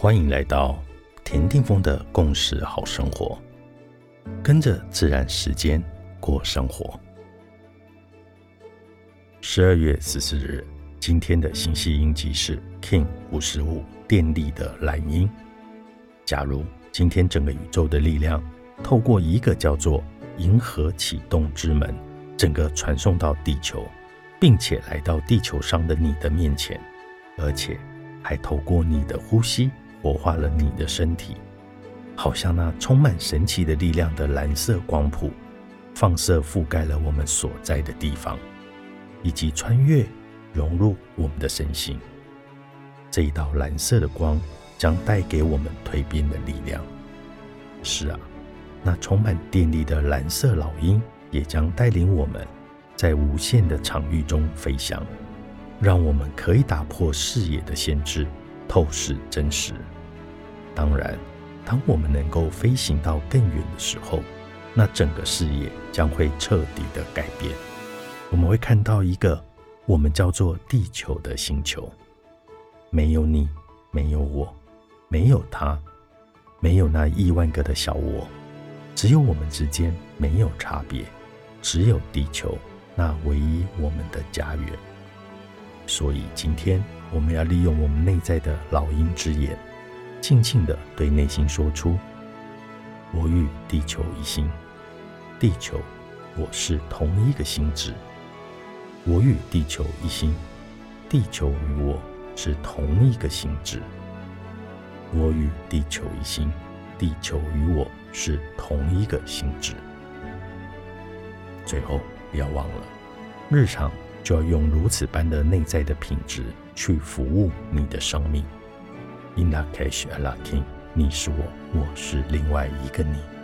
欢迎来到田定峰的共识好生活，跟着自然时间过生活。十二月十四日，今天的星系音级是 King 五十五电力的蓝音。假如今天整个宇宙的力量透过一个叫做银河启动之门，整个传送到地球，并且来到地球上的你的面前，而且还透过你的呼吸活化了你的身体，好像那充满神奇的力量的蓝色光谱，放射覆盖了我们所在的地方。以及穿越融入我们的身心，这一道蓝色的光将带给我们蜕变的力量。是啊，那充满电力的蓝色老鹰也将带领我们在无限的场域中飞翔，让我们可以打破视野的限制，透视真实。当然，当我们能够飞行到更远的时候，那整个视野将会彻底的改变。我们会看到一个我们叫做地球的星球，没有你，没有我，没有他，没有那亿万个的小我，只有我们之间没有差别，只有地球那唯一我们的家园。所以今天我们要利用我们内在的老鹰之眼，静静的对内心说出：我与地球一心，地球，我是同一个心智。我与地球一心，地球与我是同一个心智。我与地球一心，地球与我是同一个心智。最后，不要忘了，日常就要用如此般的内在的品质去服务你的生命。In la cash a la king，你是我，我是另外一个你。